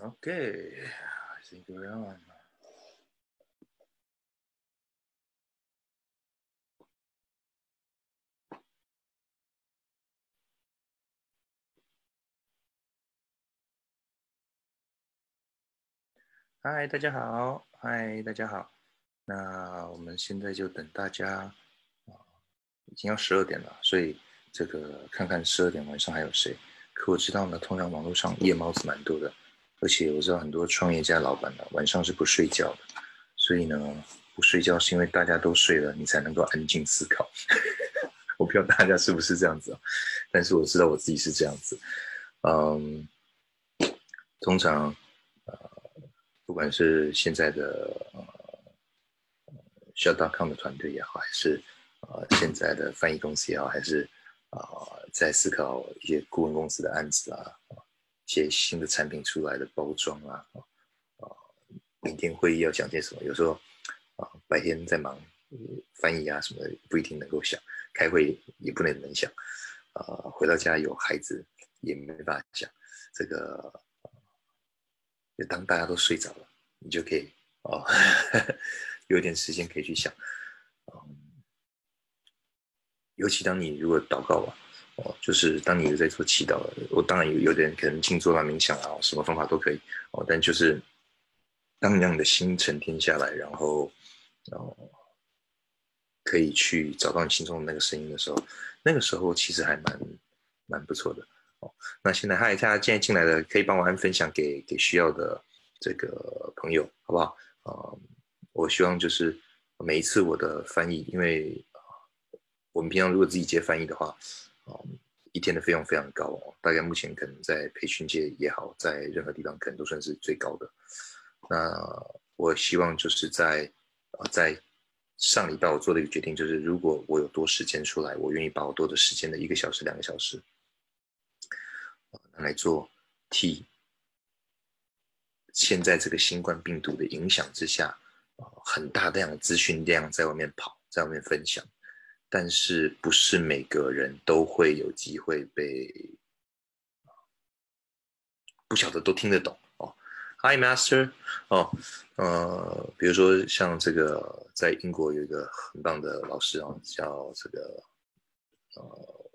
Okay, I think we're on. 嗨，大家好，嗨，大家好。那我们现在就等大家啊，已经要十二点了，所以这个看看十二点晚上还有谁。可我知道呢，通常网络上夜猫子蛮多的。而且我知道很多创业家老板呢，晚上是不睡觉的，所以呢，不睡觉是因为大家都睡了，你才能够安静思考。我不知道大家是不是这样子啊？但是我知道我自己是这样子。嗯，通常呃，不管是现在的呃 s h u t c o 的团队也好，还是呃现在的翻译公司也好，还是啊在思考一些顾问公司的案子啊。一些新的产品出来的包装啊，啊，明天会议要讲些什么？有时候啊，白天在忙翻译啊什么，不一定能够想；开会也不能能想。啊，回到家有孩子也没办法想。这个，就当大家都睡着了，你就可以哦，有点时间可以去想。嗯，尤其当你如果祷告啊。哦，就是当你有在做祈祷，我当然有有的人可能静坐啊、冥想啊，什么方法都可以哦。但就是当你让你的心沉淀下来，然后哦，可以去找到你心中的那个声音的时候，那个时候其实还蛮蛮不错的哦。那现在嗨，大家现在进来的可以帮我按分享给给需要的这个朋友，好不好？啊，我希望就是每一次我的翻译，因为我们平常如果自己接翻译的话。哦，一天的费用非常高哦，大概目前可能在培训界也好，在任何地方可能都算是最高的。那我希望就是在呃在上礼拜我做的一个决定，就是如果我有多时间出来，我愿意把我多的时间的一个小时、两个小时，拿来做替现在这个新冠病毒的影响之下，很大量的资讯量在外面跑，在外面分享。但是不是每个人都会有机会被不晓得都听得懂哦。Hi Master，哦，呃，比如说像这个在英国有一个很棒的老师啊，叫这个呃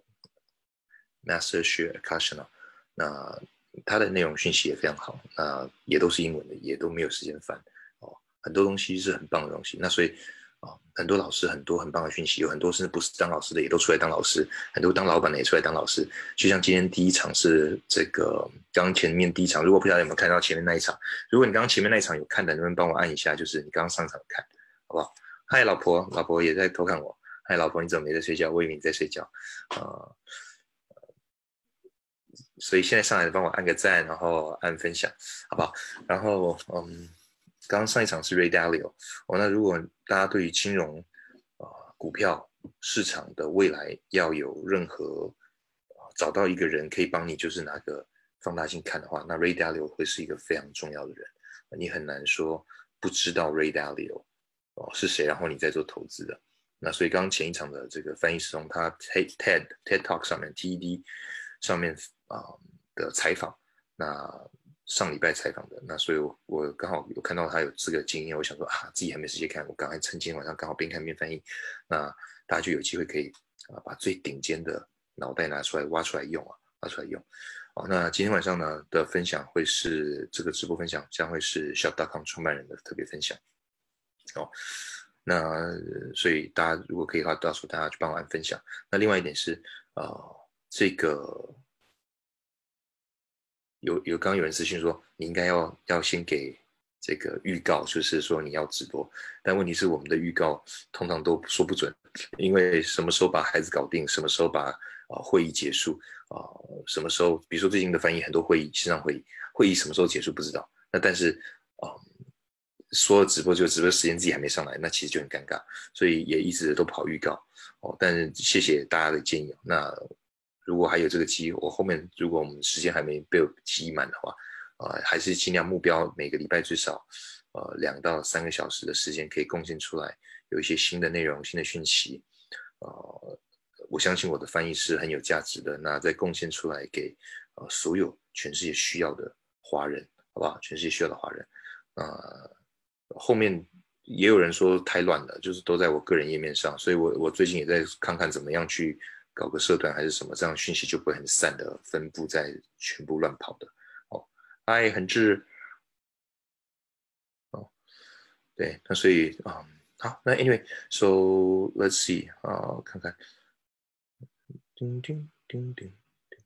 Master Share k a s h n a 那他的内容讯息也非常好，那也都是英文的，也都没有时间翻哦，很多东西是很棒的东西，那所以。啊，很多老师很多很棒的讯息，有很多甚至不是当老师的也都出来当老师，很多当老板的也出来当老师。就像今天第一场是这个刚前面第一场，如果不知道有没有看到前面那一场，如果你刚刚前面那一场有看的，能不能帮我按一下？就是你刚刚上场看，好不好？嗨，老婆，老婆也在偷看我。嗨，老婆，你怎么没在睡觉？我以为你在睡觉。啊，所以现在上来帮我按个赞，然后按分享，好不好？然后，嗯。刚刚上一场是 Ray Dalio 哦，那如果大家对于金融啊股票市场的未来要有任何找到一个人可以帮你，就是拿个放大镜看的话，那 Ray Dalio 会是一个非常重要的人，你很难说不知道 Ray Dalio 哦是谁，然后你在做投资的。那所以刚刚前一场的这个翻译师从他 TED TED Talk 上面 TED 上面啊的采访，那。上礼拜采访的那，所以我我刚好有看到他有这个经验，我想说啊，自己还没时间看，我赶快趁今天晚上刚好边看边翻译，那大家就有机会可以啊，把最顶尖的脑袋拿出来挖出来用啊，挖出来用。哦，那今天晚上呢的分享会是这个直播分享将会是 Shop.com 创办人的特别分享。哦，那所以大家如果可以的话，到时候大家去帮我按分享。那另外一点是啊，这个。有有刚刚有人私信说，你应该要要先给这个预告，就是说你要直播。但问题是我们的预告通常都说不准，因为什么时候把孩子搞定，什么时候把啊会议结束啊，什么时候，比如说最近的翻译很多会议线上会议，会议什么时候结束不知道。那但是啊，说直播就直播时间自己还没上来，那其实就很尴尬，所以也一直都跑预告哦。但是谢谢大家的建议，那。如果还有这个机，我后面如果我们时间还没被挤满的话，啊，还是尽量目标每个礼拜至少，呃，两到三个小时的时间可以贡献出来，有一些新的内容、新的讯息，呃，我相信我的翻译是很有价值的。那再贡献出来给呃所有全世界需要的华人，好不不好？全世界需要的华人。呃，后面也有人说太乱了，就是都在我个人页面上，所以我我最近也在看看怎么样去搞个社团还是什么，这样讯息就不会很散的分布在全部乱跑的。哦，嗨，恒志。哦，对，那所以啊，好，那 anyway，so let's see 啊，看看，叮叮叮叮叮，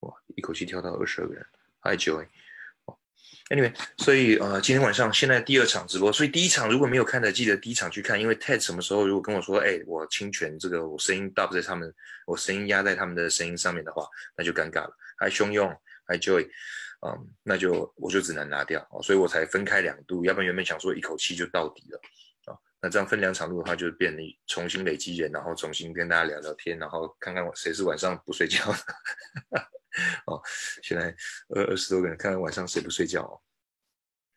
哇，一口气跳到二十二个人，Hi Joy。Anyway，所以呃，今天晚上现在第二场直播，所以第一场如果没有看的，记得第一场去看。因为 Ted 什么时候如果跟我说，哎，我侵权这个，我声音 dub 在他们，我声音压在他们的声音上面的话，那就尴尬了。还汹涌，还 Joy，嗯，那就我就只能拿掉哦，所以我才分开两度，要不然原本想说一口气就到底了啊。那这样分两场录的话，就变重新累积人，然后重新跟大家聊聊天，然后看看谁是晚上不睡觉的。哦，现在二二十多个人，看看晚上谁不睡觉哦。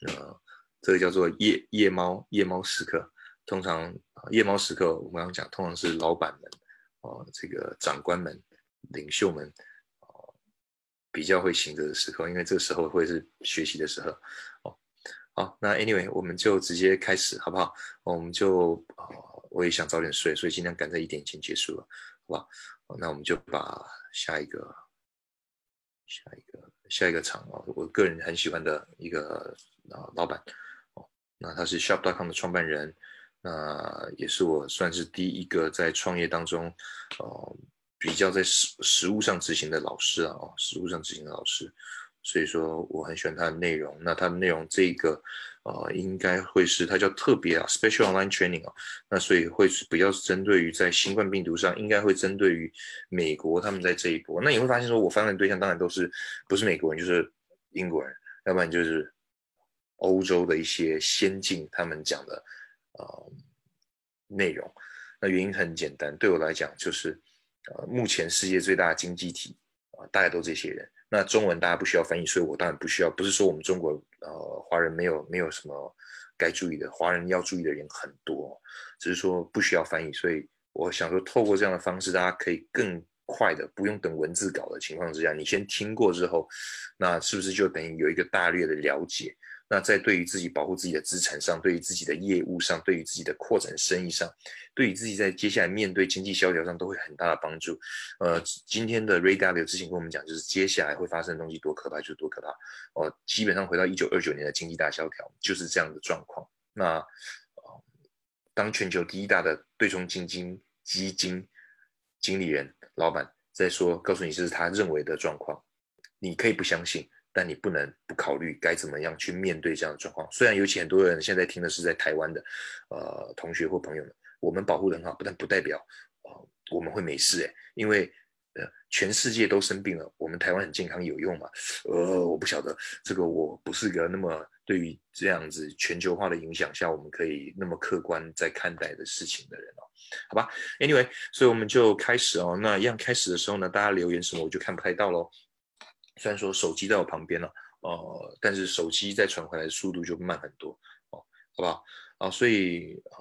呃，这个叫做夜夜猫夜猫时刻。通常夜猫时刻，我们刚刚讲，通常是老板们哦，这个长官们、领袖们哦，比较会醒着的时刻，因为这个时候会是学习的时候。哦，好，那 anyway，我们就直接开始好不好？我们就啊，我也想早点睡，所以尽量赶在一点前结束了，好不好？那我们就把下一个。下一个下一个厂哦，我个人很喜欢的一个啊老板哦，那他是 Shop.com 的创办人，那也是我算是第一个在创业当中，呃，比较在实实物上执行的老师啊，哦，实物上执行的老师。所以说我很喜欢它的内容。那它的内容这个，呃，应该会是它叫特别啊，special online training 啊。那所以会是比较针对于在新冠病毒上，应该会针对于美国他们在这一波。那你会发现说，我访问对象当然都是不是美国人，就是英国人，要不然就是欧洲的一些先进他们讲的呃内容。那原因很简单，对我来讲就是呃目前世界最大的经济体啊，大概都这些人。那中文大家不需要翻译，所以我当然不需要。不是说我们中国呃华人没有没有什么该注意的，华人要注意的人很多，只是说不需要翻译。所以我想说，透过这样的方式，大家可以更快的，不用等文字稿的情况之下，你先听过之后，那是不是就等于有一个大略的了解？那在对于自己保护自己的资产上，对于自己的业务上，对于自己的扩展生意上，对于自己在接下来面对经济萧条上，都会很大的帮助。呃，今天的 Ray Dalio 之前跟我们讲，就是接下来会发生的东西多可怕，就多可怕。哦，基本上回到一九二九年的经济大萧条，就是这样的状况。那，当全球第一大的对冲基金基金经理人老板在说，告诉你这是他认为的状况，你可以不相信。但你不能不考虑该怎么样去面对这样的状况。虽然尤其很多人现在听的是在台湾的，呃，同学或朋友们，我们保护的很好，但不代表，呃，我们会没事诶，因为，呃，全世界都生病了，我们台湾很健康有用吗？呃，我不晓得，这个我不是个那么对于这样子全球化的影响下，我们可以那么客观在看待的事情的人哦，好吧？Anyway，所以我们就开始哦。那一样开始的时候呢，大家留言什么我就看不太到喽。虽然说手机在我旁边了，呃，但是手机再传回来的速度就慢很多，哦，好不好？啊，所以啊，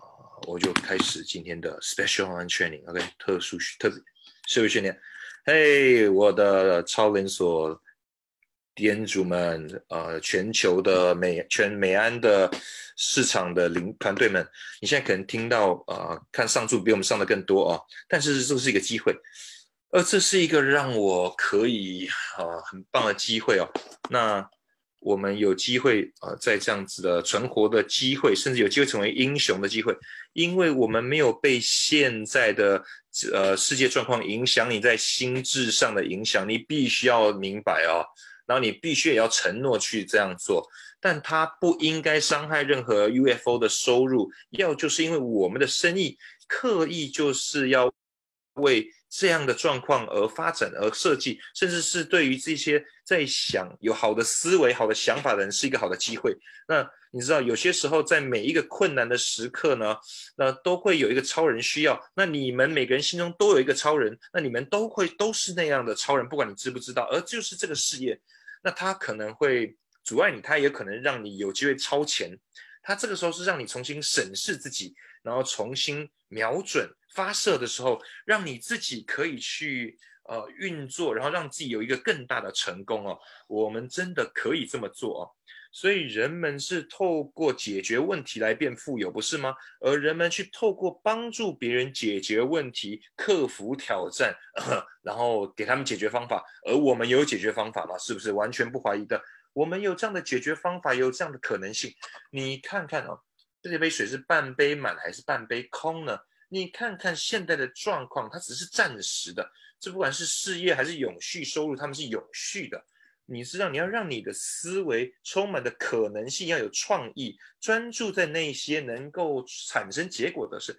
我就开始今天的 special on training，OK，特殊特社会训练。嘿，我的超连锁店主们，呃，全球的美全美安的市场的领团队们，你现在可能听到啊，看上注比我们上的更多啊，但是这是一个机会。而这是一个让我可以啊很棒的机会哦。那我们有机会啊，在这样子的存活的机会，甚至有机会成为英雄的机会，因为我们没有被现在的呃世界状况影响你在心智上的影响，你必须要明白哦，然后你必须也要承诺去这样做，但它不应该伤害任何 UFO 的收入，要就是因为我们的生意刻意就是要为。这样的状况而发展而设计，甚至是对于这些在想有好的思维、好的想法的人，是一个好的机会。那你知道，有些时候在每一个困难的时刻呢，那都会有一个超人需要。那你们每个人心中都有一个超人，那你们都会都是那样的超人，不管你知不知道。而就是这个事业，那他可能会阻碍你，他也可能让你有机会超前。他这个时候是让你重新审视自己，然后重新瞄准。发射的时候，让你自己可以去呃运作，然后让自己有一个更大的成功哦。我们真的可以这么做哦。所以人们是透过解决问题来变富有，不是吗？而人们去透过帮助别人解决问题、克服挑战，然后给他们解决方法。而我们有解决方法吗？是不是完全不怀疑的？我们有这样的解决方法，有这样的可能性。你看看哦，这杯水是半杯满还是半杯空呢？你看看现在的状况，它只是暂时的。这不管是事业还是永续收入，他们是永续的。你知道，你要让你的思维充满的可能性，要有创意，专注在那些能够产生结果的事，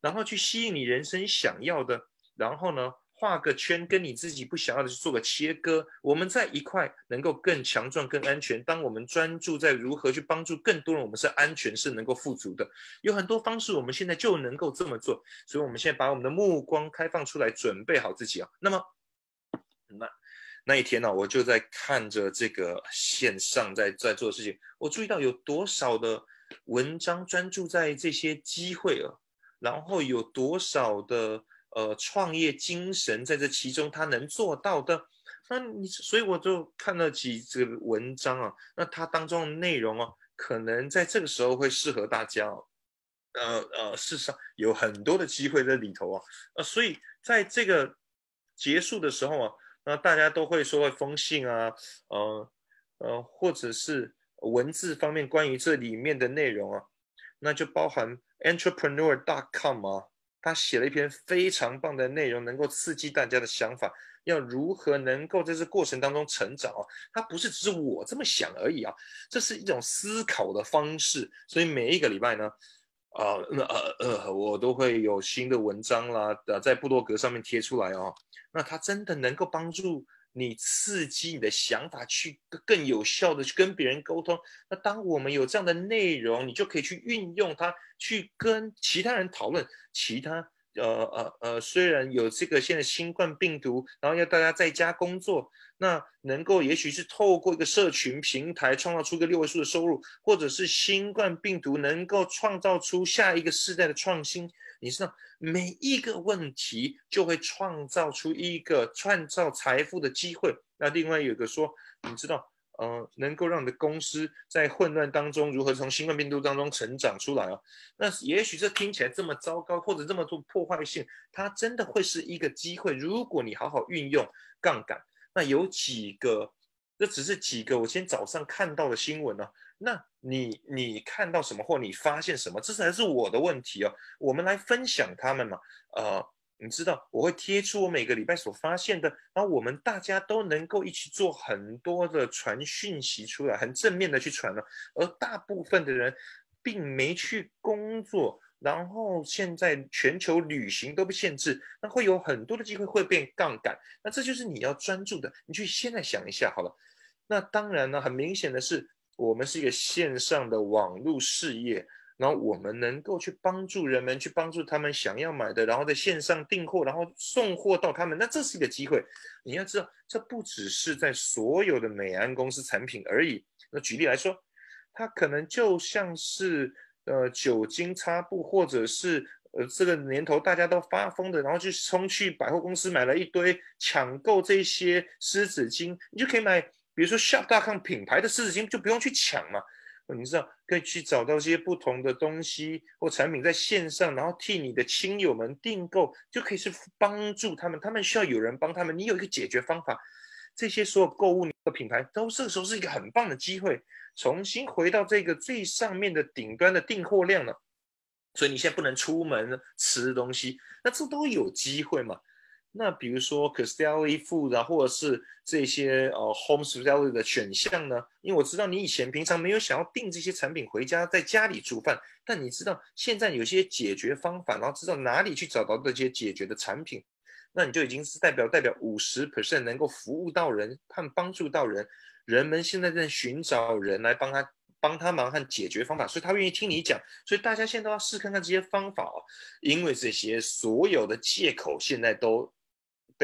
然后去吸引你人生想要的，然后呢，画个圈，跟你自己不想要的去做个切割，我们在一块能够更强壮、更安全。当我们专注在如何去帮助更多人，我们是安全、是能够富足的。有很多方式，我们现在就能够这么做。所以，我们现在把我们的目光开放出来，准备好自己啊。那么，那。那一天呢，我就在看着这个线上在在做的事情，我注意到有多少的文章专注在这些机会啊，然后有多少的呃创业精神在这其中，他能做到的。那你所以我就看了几这个文章啊，那它当中的内容啊，可能在这个时候会适合大家。呃呃，事实上有很多的机会在里头啊，呃，所以在这个结束的时候啊。那大家都会说会封信啊，呃呃，或者是文字方面关于这里面的内容啊，那就包含 entrepreneur.com 啊，他写了一篇非常棒的内容，能够刺激大家的想法，要如何能够在这过程当中成长哦，他不是只是我这么想而已啊，这是一种思考的方式。所以每一个礼拜呢，啊呃呃，我都会有新的文章啦，呃，在部落格上面贴出来哦。那他真的能够帮助你刺激你的想法，去更有效的去跟别人沟通。那当我们有这样的内容，你就可以去运用它，去跟其他人讨论。其他呃呃呃，虽然有这个现在新冠病毒，然后要大家在家工作，那能够也许是透过一个社群平台创造出个六位数的收入，或者是新冠病毒能够创造出下一个世代的创新。你知道每一个问题就会创造出一个创造财富的机会。那另外有个说，你知道，呃，能够让你的公司在混乱当中如何从新冠病毒当中成长出来啊？那也许这听起来这么糟糕，或者这么多破坏性，它真的会是一个机会。如果你好好运用杠杆，那有几个，这只是几个我今天早上看到的新闻呢。那你你看到什么或你发现什么，这才是我的问题哦。我们来分享他们嘛。呃，你知道我会贴出我每个礼拜所发现的，然后我们大家都能够一起做很多的传讯息出来，很正面的去传了。而大部分的人并没去工作，然后现在全球旅行都被限制，那会有很多的机会会变杠杆。那这就是你要专注的。你去现在想一下好了。那当然呢，很明显的是。我们是一个线上的网络事业，然后我们能够去帮助人们，去帮助他们想要买的，然后在线上订货，然后送货到他们，那这是一个机会。你要知道，这不只是在所有的美安公司产品而已。那举例来说，它可能就像是呃酒精擦布，或者是呃这个年头大家都发疯的，然后去冲去百货公司买了一堆抢购这些湿纸巾，你就可以买。比如说 Shop.com 品牌的湿纸巾就不用去抢嘛，你知道可以去找到这些不同的东西或产品在线上，然后替你的亲友们订购，就可以是帮助他们，他们需要有人帮他们，你有一个解决方法。这些所有购物的品牌都这个时候是一个很棒的机会，重新回到这个最上面的顶端的订货量了。所以你现在不能出门吃东西，那这都有机会嘛。那比如说 c a s t e l l i Food 啊，或者是这些呃 Home s p e c i a l i t y 的选项呢？因为我知道你以前平常没有想要订这些产品回家在家里煮饭，但你知道现在有些解决方法，然后知道哪里去找到这些解决的产品，那你就已经是代表代表五十 percent 能够服务到人和帮助到人。人们现在在寻找人来帮他帮他忙和解决方法，所以他愿意听你讲。所以大家现在都要试看看这些方法哦，因为这些所有的借口现在都。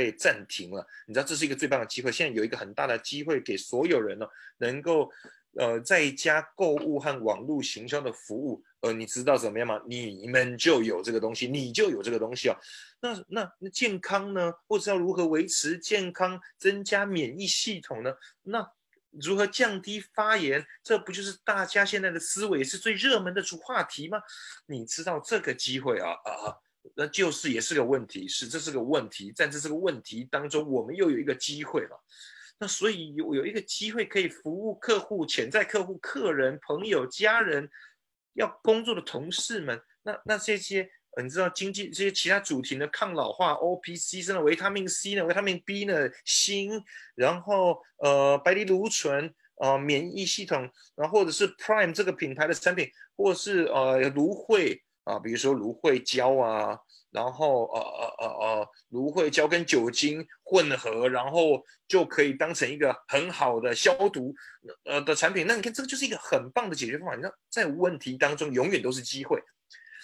被暂停了，你知道这是一个最棒的机会。现在有一个很大的机会给所有人呢，能够呃在家购物和网络行销的服务。呃，你知道怎么样吗？你们就有这个东西，你就有这个东西哦。那那那健康呢？或者要如何维持健康、增加免疫系统呢？那如何降低发炎？这不就是大家现在的思维是最热门的主话题吗？你知道这个机会啊啊，那就是也是个问题，是这是个问题，在这是个问题当中，我们又有一个机会了。那所以有有一个机会可以服务客户、潜在客户、客人、朋友、家人，要工作的同事们，那那这些。你知道经济这些其他主题呢？抗老化、O P C 甚至维他命 C 呢？维他命 B 呢？锌，然后呃白藜芦醇啊，免疫系统，然后或者是 Prime 这个品牌的产品，或者是呃芦荟啊，比如说芦荟胶啊，然后呃呃呃呃芦荟胶跟酒精混合，然后就可以当成一个很好的消毒呃的产品。那你看这个就是一个很棒的解决方法。你知道在问题当中永远都是机会。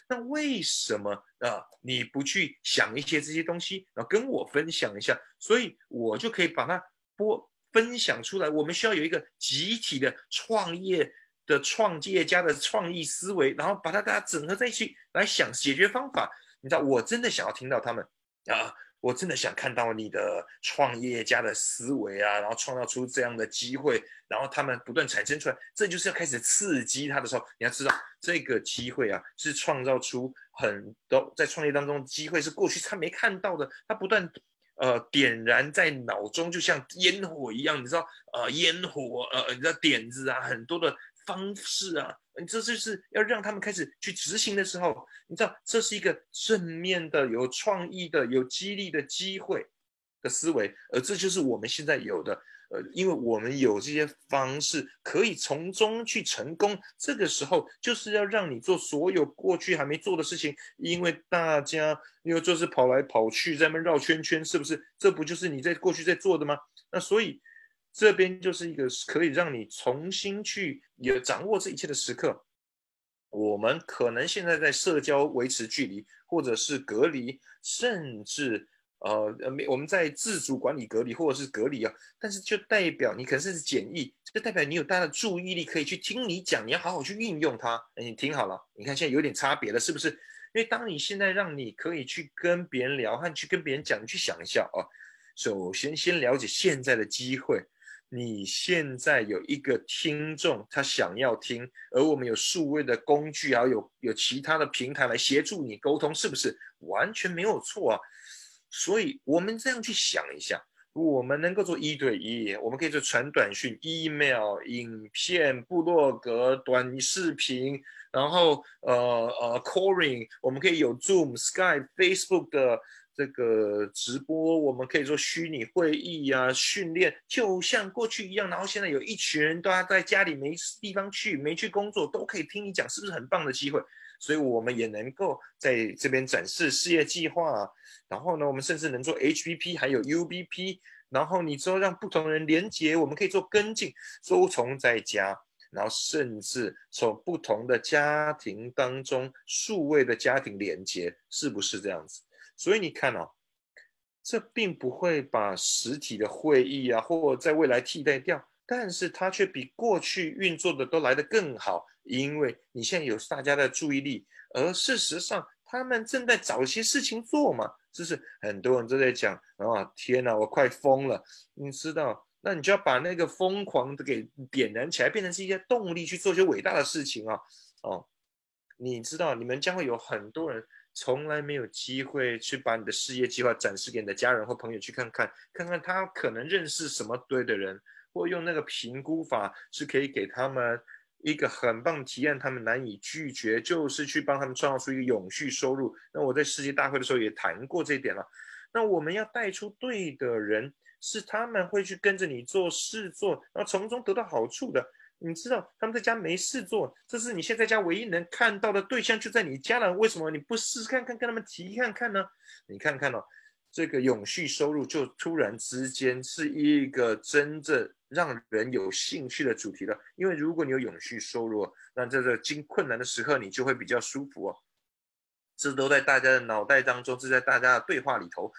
那为什么啊？你不去想一些这些东西，然后跟我分享一下，所以我就可以把它播分享出来。我们需要有一个集体的创业的创业家的创意思维，然后把它大家整合在一起来想解决方法。你知道，我真的想要听到他们啊。我真的想看到你的创业家的思维啊，然后创造出这样的机会，然后他们不断产生出来，这就是要开始刺激他的时候。你要知道，这个机会啊，是创造出很多在创业当中机会，是过去他没看到的，他不断呃点燃在脑中，就像烟火一样，你知道呃烟火呃你知道点子啊，很多的。方式啊，你这就是要让他们开始去执行的时候，你知道这是一个正面的、有创意的、有激励的机会的思维，而这就是我们现在有的。呃，因为我们有这些方式可以从中去成功，这个时候就是要让你做所有过去还没做的事情，因为大家因为就是跑来跑去在那绕圈圈，是不是？这不就是你在过去在做的吗？那所以。这边就是一个可以让你重新去也掌握这一切的时刻。我们可能现在在社交维持距离，或者是隔离，甚至呃呃，我们在自主管理隔离或者是隔离啊。但是就代表你可能是检疫，就代表你有大的注意力可以去听你讲，你要好好去运用它。你听好了，你看现在有点差别了，是不是？因为当你现在让你可以去跟别人聊和去跟别人讲，你去想一下啊。首先先了解现在的机会。你现在有一个听众，他想要听，而我们有数位的工具还，有有其他的平台来协助你沟通，是不是完全没有错啊？所以，我们这样去想一下，我们能够做一对一，我们可以做传短讯、email、影片、部落格、短视频，然后呃呃，calling，我们可以有 Zoom、Skype、Facebook 的。这个直播，我们可以做虚拟会议呀，训练就像过去一样。然后现在有一群人都在家里没地方去，没去工作，都可以听你讲，是不是很棒的机会？所以我们也能够在这边展示事业计划。然后呢，我们甚至能做 HBP，还有 UBP。然后你之后让不同人连接，我们可以做跟进，收从在家，然后甚至从不同的家庭当中数位的家庭连接，是不是这样子？所以你看哦，这并不会把实体的会议啊，或在未来替代掉，但是它却比过去运作的都来得更好，因为你现在有大家的注意力，而事实上他们正在找一些事情做嘛，就是很多人都在讲啊，天哪，我快疯了，你知道，那你就要把那个疯狂的给点燃起来，变成是一些动力去做一些伟大的事情啊，哦，你知道，你们将会有很多人。从来没有机会去把你的事业计划展示给你的家人或朋友去看看，看看他可能认识什么对的人，或用那个评估法是可以给他们一个很棒的体验，他们难以拒绝，就是去帮他们创造出一个永续收入。那我在世界大会的时候也谈过这一点了。那我们要带出对的人，是他们会去跟着你做事做，然后从中得到好处的。你知道他们在家没事做，这是你现在家唯一能看到的对象就在你家了。为什么你不试试看看，跟他们提看看呢？你看看哦，这个永续收入就突然之间是一个真正让人有兴趣的主题了。因为如果你有永续收入，那这个经困难的时刻你就会比较舒服哦。这都在大家的脑袋当中，这在大家的对话里头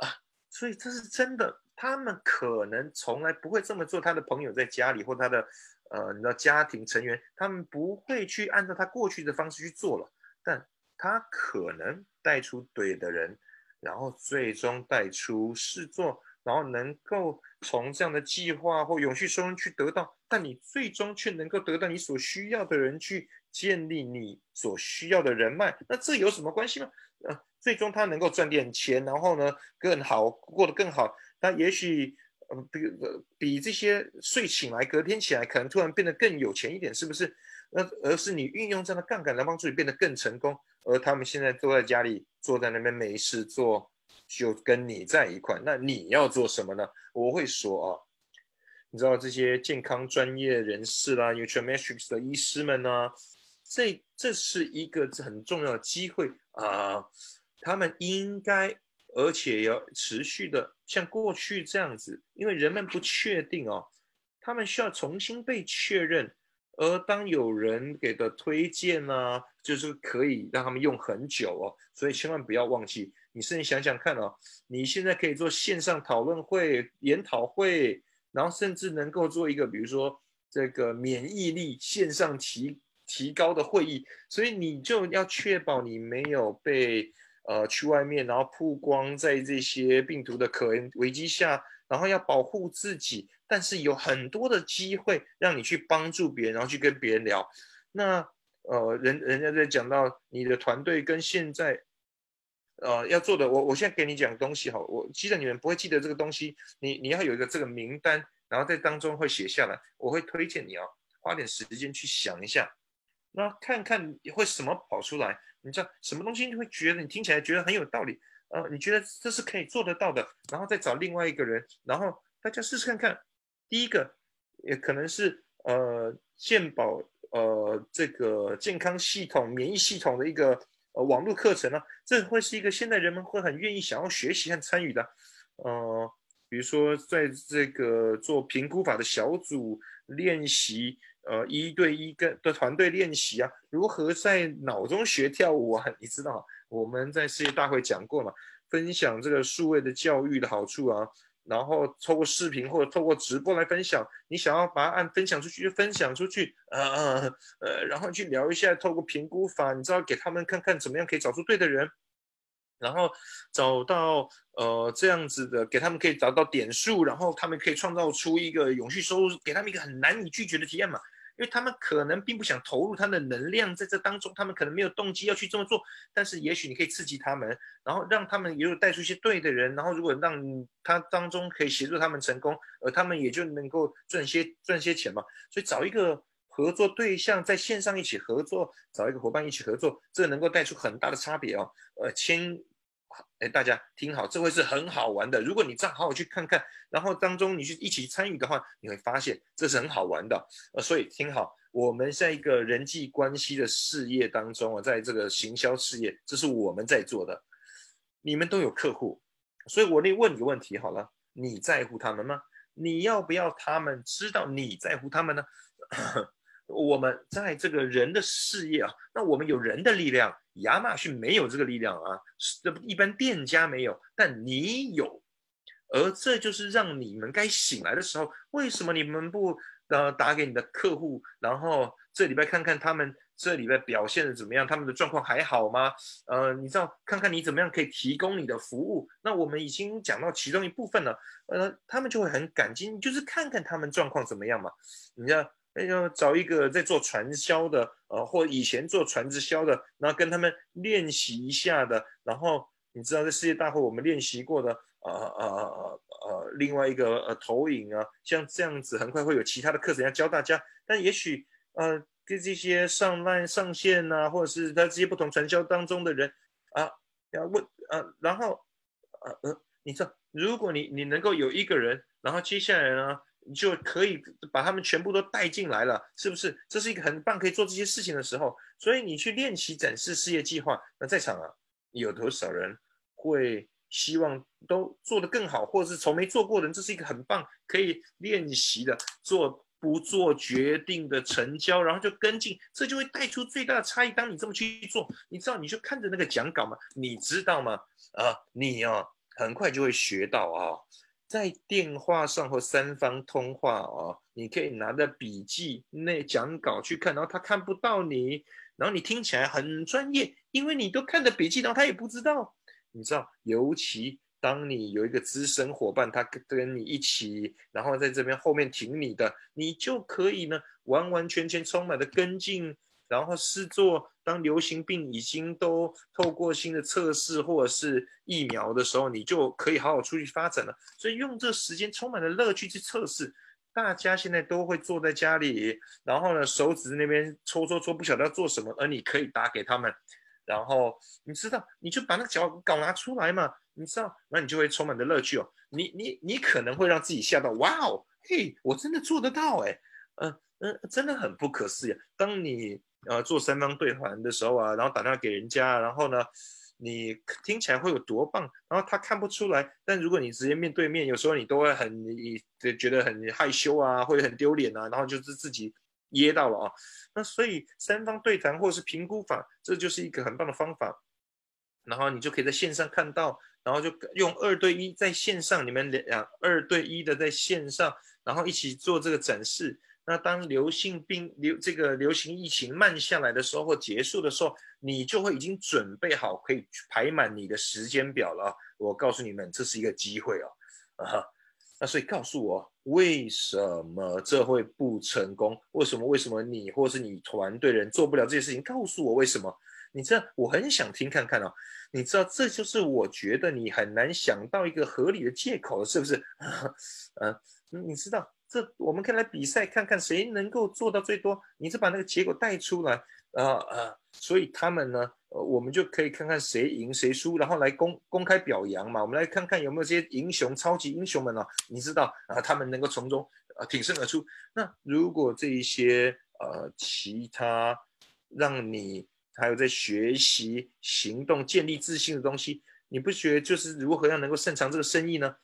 啊，所以这是真的。他们可能从来不会这么做，他的朋友在家里或他的。呃，你知道家庭成员他们不会去按照他过去的方式去做了，但他可能带出对的人，然后最终带出事做，然后能够从这样的计划或永续收入去得到，但你最终却能够得到你所需要的人去建立你所需要的人脉，那这有什么关系吗？呃，最终他能够赚点钱，然后呢更好过得更好，他也许呃比比这些睡醒来隔天起来可能突然变得更有钱一点，是不是？那而是你运用这样的杠杆来帮助你变得更成功，而他们现在坐在家里坐在那边没事做。就跟你在一块，那你要做什么呢？我会说啊，你知道这些健康专业人士啦，Nutrimetrics 的医师们呢，这这是一个很重要的机会啊，他们应该而且要持续的像过去这样子，因为人们不确定哦，他们需要重新被确认，而当有人给的推荐呢，就是可以让他们用很久哦，所以千万不要忘记。你甚至想想看哦，你现在可以做线上讨论会、研讨会，然后甚至能够做一个，比如说这个免疫力线上提提高的会议，所以你就要确保你没有被呃去外面，然后曝光在这些病毒的可能危机下，然后要保护自己，但是有很多的机会让你去帮助别人，然后去跟别人聊。那呃，人人家在讲到你的团队跟现在。呃，要做的，我我现在给你讲东西哈，我记得你们不会记得这个东西，你你要有一个这个名单，然后在当中会写下来，我会推荐你啊，花点时间去想一下，那看看你会什么跑出来，你知道什么东西你会觉得你听起来觉得很有道理，呃，你觉得这是可以做得到的，然后再找另外一个人，然后大家试试看看，第一个也可能是呃健保呃这个健康系统免疫系统的一个。呃，网络课程呢，这会是一个现在人们会很愿意想要学习和参与的。呃，比如说在这个做评估法的小组练习，呃，一对一跟的团队练习啊，如何在脑中学跳舞啊？你知道，我们在世界大会讲过嘛，分享这个数位的教育的好处啊。然后透过视频或者透过直播来分享，你想要把它按分享出去就分享出去，呃呃呃，然后去聊一下，透过评估法，你知道给他们看看怎么样可以找出对的人，然后找到呃这样子的，给他们可以找到点数，然后他们可以创造出一个永续收入，给他们一个很难以拒绝的体验嘛。因为他们可能并不想投入他的能量在这当中，他们可能没有动机要去这么做。但是也许你可以刺激他们，然后让他们也有带出一些对的人，然后如果让他当中可以协助他们成功，呃他们也就能够赚些赚些钱嘛。所以找一个合作对象在线上一起合作，找一个伙伴一起合作，这能够带出很大的差别哦。呃，签。哎，大家听好，这会是很好玩的。如果你这样好好去看看，然后当中你去一起参与的话，你会发现这是很好玩的。呃，所以听好，我们在一个人际关系的事业当中啊，在这个行销事业，这是我们在做的。你们都有客户，所以我得问你个问题好了，你在乎他们吗？你要不要他们知道你在乎他们呢？我们在这个人的事业啊，那我们有人的力量。亚马逊没有这个力量啊，这一般店家没有，但你有，而这就是让你们该醒来的时候。为什么你们不呃打给你的客户，然后这礼拜看看他们这礼拜表现的怎么样，他们的状况还好吗？呃，你知道看看你怎么样可以提供你的服务。那我们已经讲到其中一部分了，呃，他们就会很感激，你就是看看他们状况怎么样嘛，你知道。要找一个在做传销的，呃，或以前做传直销的，然后跟他们练习一下的。然后你知道，在世界大会我们练习过的，呃呃呃呃，另外一个呃投影啊，像这样子，很快会有其他的课程要教大家。但也许呃，跟这些上烂上线呐，或者是在这些不同传销当中的人啊，要问呃，然后呃呃，你知道，如果你你能够有一个人，然后接下来呢？你就可以把他们全部都带进来了，是不是？这是一个很棒可以做这些事情的时候。所以你去练习展示事业计划。那在场啊，有多少人会希望都做得更好，或者是从没做过的人？这是一个很棒可以练习的，做不做决定的成交，然后就跟进，这就会带出最大的差异。当你这么去做，你知道你就看着那个讲稿吗？你知道吗？啊，你啊，很快就会学到啊。在电话上或三方通话哦，你可以拿着笔记那讲稿去看，然后他看不到你，然后你听起来很专业，因为你都看着笔记，然后他也不知道。你知道，尤其当你有一个资深伙伴，他跟你一起，然后在这边后面挺你的，你就可以呢，完完全全充满的跟进，然后试做。当流行病已经都透过新的测试或者是疫苗的时候，你就可以好好出去发展了。所以用这时间充满了乐趣去测试。大家现在都会坐在家里，然后呢，手指那边搓搓搓，不晓得要做什么，而你可以打给他们。然后你知道，你就把那个脚稿拿出来嘛，你知道，那你就会充满的乐趣哦。你你你可能会让自己吓到，哇哦，嘿，我真的做得到哎，嗯嗯，真的很不可思议。当你呃做三方对谈的时候啊，然后打电话给人家，然后呢，你听起来会有多棒，然后他看不出来，但如果你直接面对面，有时候你都会很你觉得很害羞啊，或者很丢脸啊，然后就是自己。噎到了啊，那所以三方对谈或是评估法，这就是一个很棒的方法。然后你就可以在线上看到，然后就用二对一在线上，你们两二对一的在线上，然后一起做这个展示。那当流行病流这个流行疫情慢下来的时候或结束的时候，你就会已经准备好可以排满你的时间表了。我告诉你们，这是一个机会哦，啊。那所以告诉我，为什么这会不成功？为什么？为什么你或是你团队人做不了这些事情？告诉我为什么？你知道，我很想听看看哦。你知道，这就是我觉得你很难想到一个合理的借口，是不是？嗯，你知道，这我们可以来比赛看看谁能够做到最多。你是把那个结果带出来，啊啊，所以他们呢？呃，我们就可以看看谁赢谁输，然后来公公开表扬嘛。我们来看看有没有这些英雄、超级英雄们啊？你知道啊，他们能够从中呃挺身而出。那如果这一些呃其他让你还有在学习、行动、建立自信的东西，你不觉得就是如何要能够擅长这个生意呢？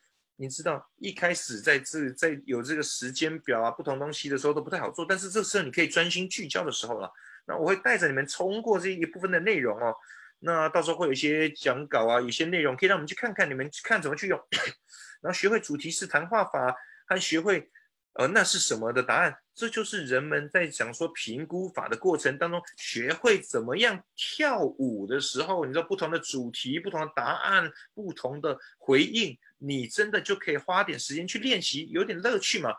你知道一开始在这在有这个时间表啊，不同东西的时候都不太好做，但是这时候你可以专心聚焦的时候了。那我会带着你们冲过这一部分的内容哦，那到时候会有一些讲稿啊，有些内容可以让我们去看看，你们看怎么去用，然后学会主题式谈话法，还学会呃那是什么的答案，这就是人们在讲说评估法的过程当中，学会怎么样跳舞的时候，你知道不同的主题、不同的答案、不同的回应，你真的就可以花点时间去练习，有点乐趣嘛。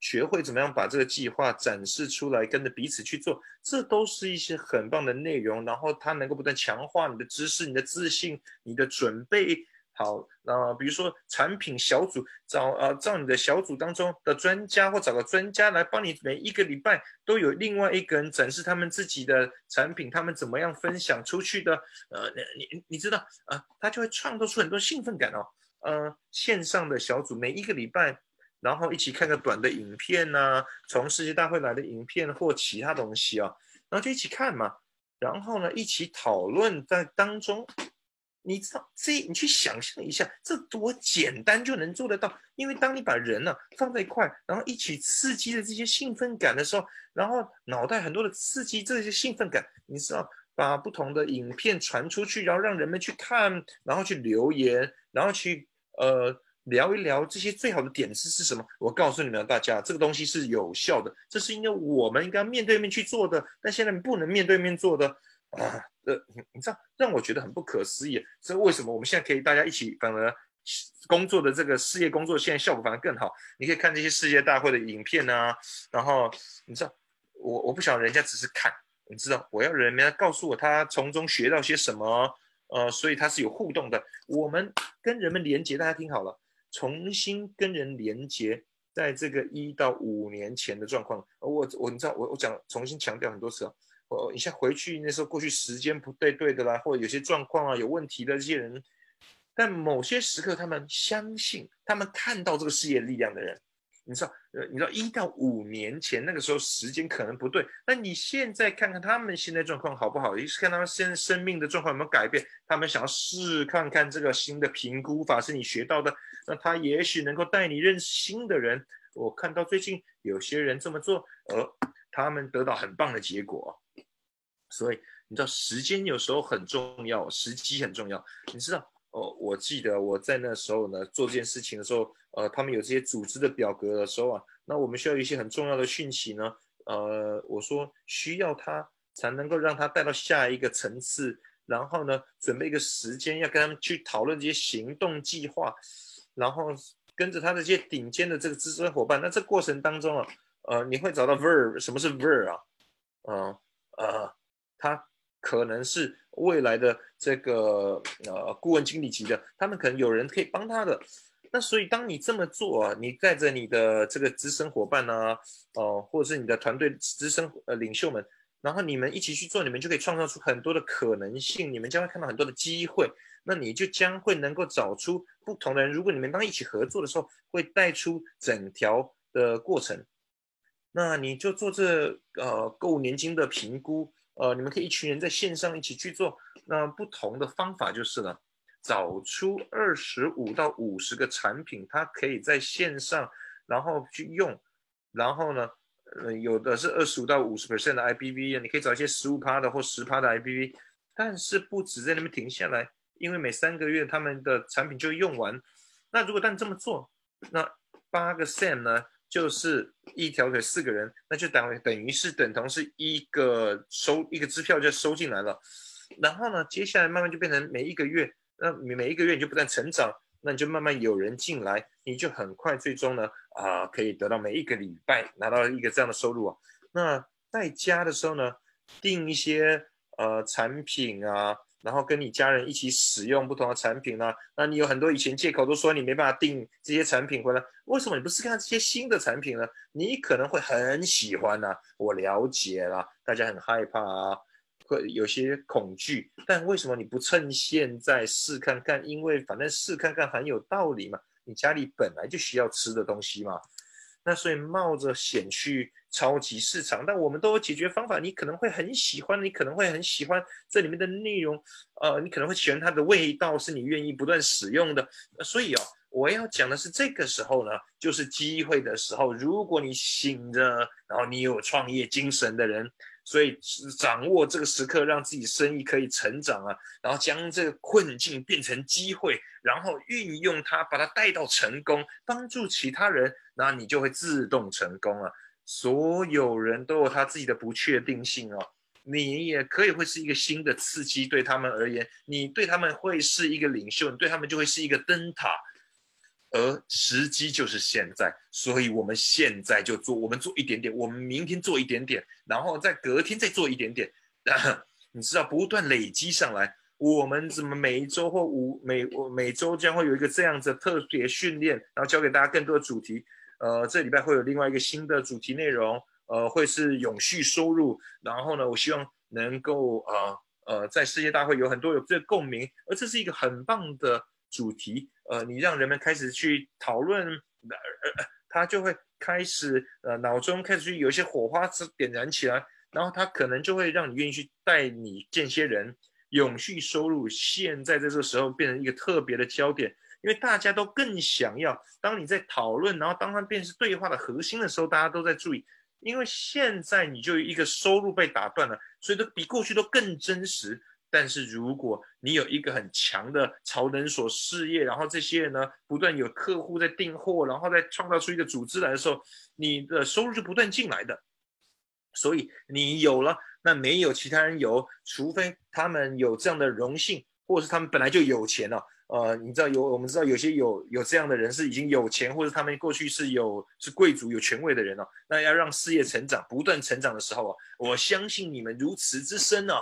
学会怎么样把这个计划展示出来，跟着彼此去做，这都是一些很棒的内容。然后它能够不断强化你的知识、你的自信、你的准备好。那比如说产品小组，找呃找你的小组当中的专家，或找个专家来帮你，每一个礼拜都有另外一个人展示他们自己的产品，他们怎么样分享出去的。呃，你你知道啊，他就会创造出很多兴奋感哦。呃，线上的小组每一个礼拜。然后一起看个短的影片呐，从世界大会来的影片或其他东西啊，然后就一起看嘛。然后呢，一起讨论在当中，你知道这，你去想象一下，这多简单就能做得到。因为当你把人呢放在一块，然后一起刺激的这些兴奋感的时候，然后脑袋很多的刺激这些兴奋感，你知道，把不同的影片传出去，然后让人们去看，然后去留言，然后去呃。聊一聊这些最好的点子是什么？我告诉你们大家，这个东西是有效的，这是因为我们应该面对面去做的，但现在不能面对面做的啊。呃，你知道让我觉得很不可思议，所以为什么我们现在可以大家一起反而工作的这个事业工作现在效果反而更好？你可以看这些世界大会的影片啊，然后你知道我我不想人家只是看，你知道我要人家告诉我他从中学到些什么，呃，所以它是有互动的。我们跟人们连接，大家听好了。重新跟人连接，在这个一到五年前的状况，我我你知道我我讲重新强调很多次啊，我你像回去那时候过去时间不对对的啦，或者有些状况啊有问题的这些人，但某些时刻他们相信，他们看到这个事业力量的人。你知道，呃，你知道一到五年前那个时候时间可能不对，那你现在看看他们现在状况好不好？也是看他们现在生命的状况有没有改变，他们想要试看看这个新的评估法是你学到的，那他也许能够带你认识新的人。我看到最近有些人这么做，而他们得到很棒的结果。所以你知道，时间有时候很重要，时机很重要。你知道，哦，我记得我在那时候呢做这件事情的时候。呃，他们有这些组织的表格的时候啊，那我们需要一些很重要的讯息呢。呃，我说需要他才能够让他带到下一个层次，然后呢，准备一个时间要跟他们去讨论这些行动计划，然后跟着他这些顶尖的这个资深伙伴。那这过程当中啊，呃，你会找到 ver，什么是 ver 啊？嗯呃，他可能是未来的这个呃顾问经理级的，他们可能有人可以帮他的。那所以当你这么做啊，你带着你的这个资深伙伴呢，哦，或者是你的团队资深呃领袖们。然后你们一起去做，你们就可以创造出很多的可能性，你们将会看到很多的机会，那你就将会能够找出不同的人。如果你们当一起合作的时候，会带出整条的过程。那你就做这呃购物年金的评估，呃，你们可以一群人在线上一起去做。那不同的方法就是了，找出二十五到五十个产品，它可以在线上，然后去用，然后呢？呃，有的是二十五到五十 percent 的 IBV 啊，你可以找一些十五趴的或十趴的 IBV，但是不止在那边停下来，因为每三个月他们的产品就用完。那如果但这么做，那八个 Sam 呢，就是一条腿四个人，那就等等于是等同是一个收一个支票就收进来了。然后呢，接下来慢慢就变成每一个月，那每每一个月你就不断成长。那你就慢慢有人进来，你就很快最终呢啊可以得到每一个礼拜拿到一个这样的收入啊。那在家的时候呢，订一些呃产品啊，然后跟你家人一起使用不同的产品呢。那你有很多以前借口都说你没办法订这些产品回来，为什么你不试看这些新的产品呢？你可能会很喜欢呢。我了解了，大家很害怕啊。会有些恐惧，但为什么你不趁现在试看看？因为反正试看看很有道理嘛。你家里本来就需要吃的东西嘛，那所以冒着险去超级市场。但我们都有解决方法，你可能会很喜欢，你可能会很喜欢这里面的内容，呃，你可能会喜欢它的味道，是你愿意不断使用的。所以哦，我要讲的是这个时候呢，就是机会的时候。如果你醒着，然后你有创业精神的人。所以掌握这个时刻，让自己生意可以成长啊，然后将这个困境变成机会，然后运用它，把它带到成功，帮助其他人，那你就会自动成功了。所有人都有他自己的不确定性哦，你也可以会是一个新的刺激，对他们而言，你对他们会是一个领袖，你对他们就会是一个灯塔。而时机就是现在，所以我们现在就做，我们做一点点，我们明天做一点点，然后再隔天再做一点点，你知道，不断累积上来。我们怎么每一周或五每每周将会有一个这样子特别训练，然后教给大家更多的主题。呃，这礼拜会有另外一个新的主题内容，呃，会是永续收入。然后呢，我希望能够呃呃在世界大会有很多有这个共鸣，而这是一个很棒的主题。呃，你让人们开始去讨论，呃，他就会开始呃，脑中开始去有一些火花是点燃起来，然后他可能就会让你愿意去带你见些人。永续收入现在在这个时候变成一个特别的焦点，因为大家都更想要。当你在讨论，然后当它变成对话的核心的时候，大家都在注意，因为现在你就一个收入被打断了，所以都比过去都更真实。但是如果你有一个很强的超能所事业，然后这些人呢不断有客户在订货，然后再创造出一个组织来的时候，你的收入是不断进来的。所以你有了，那没有其他人有，除非他们有这样的荣幸，或者是他们本来就有钱了。呃，你知道有我们知道有些有有这样的人是已经有钱，或者他们过去是有是贵族有权位的人哦。那要让事业成长不断成长的时候啊，我相信你们如此之深啊。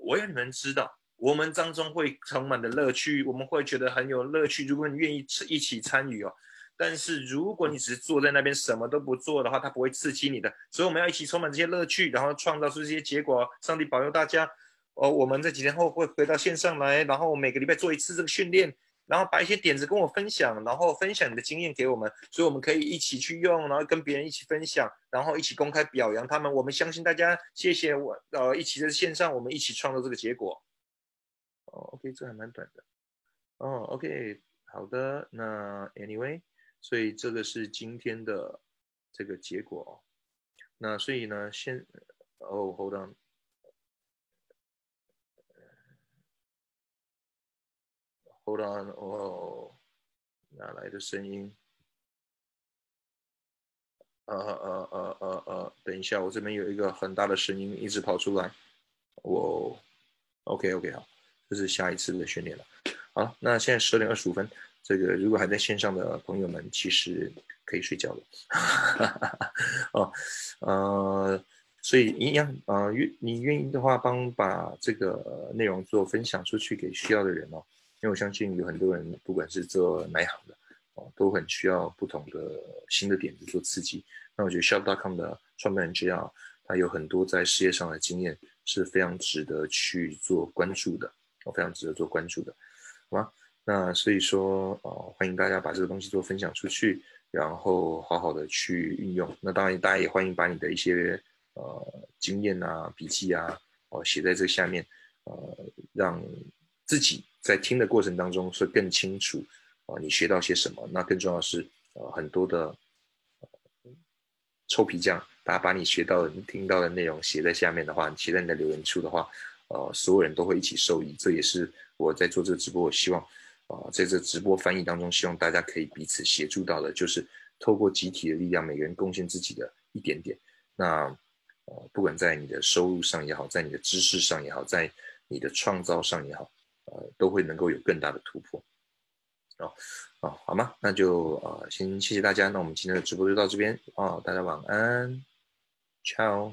我要你们知道，我们当中会充满的乐趣，我们会觉得很有乐趣。如果你愿意一起参与哦，但是如果你只是坐在那边什么都不做的话，它不会刺激你的。所以我们要一起充满这些乐趣，然后创造出这些结果。上帝保佑大家哦！我们这几天后会回到线上来，然后每个礼拜做一次这个训练。然后把一些点子跟我分享，然后分享你的经验给我们，所以我们可以一起去用，然后跟别人一起分享，然后一起公开表扬他们。我们相信大家，谢谢我，呃，一起在线上，我们一起创造这个结果。哦，OK，这还蛮短的。哦，OK，好的，那 Anyway，所以这个是今天的这个结果。那所以呢，先，哦，Hold on。Hold on，哦，哪来的声音？呃呃呃呃呃，等一下，我这边有一个很大的声音一直跑出来。我 OK OK 好，这是下一次的训练了。好，那现在十二点二十五分，这个如果还在线上的朋友们，其实可以睡觉了。哦，呃，所以一样，呃，愿你愿意的话，帮把这个内容做分享出去给需要的人哦。因为我相信有很多人，不管是做哪一行的哦，都很需要不同的新的点子做刺激。那我觉得 Shop.com 的创办人只要他有很多在事业上的经验，是非常值得去做关注的，哦，非常值得做关注的。好吗？那所以说，呃，欢迎大家把这个东西做分享出去，然后好好的去运用。那当然，大家也欢迎把你的一些呃经验啊、笔记啊，哦写在这下面，呃，让自己在听的过程当中是更清楚啊，你学到些什么。那更重要的是，呃，很多的臭皮匠，大家把你学到的、听到的内容写在下面的话，写在你的留言处的话，呃，所有人都会一起受益。这也是。我在做这个直播，我希望啊，在这直播翻译当中，希望大家可以彼此协助到的，就是透过集体的力量，每个人贡献自己的一点点。那呃，不管在你的收入上也好，在你的知识上也好，在你的创造上也好，呃，都会能够有更大的突破。哦，哦，好吗？那就呃，先谢谢大家。那我们今天的直播就到这边啊，大家晚安，ciao。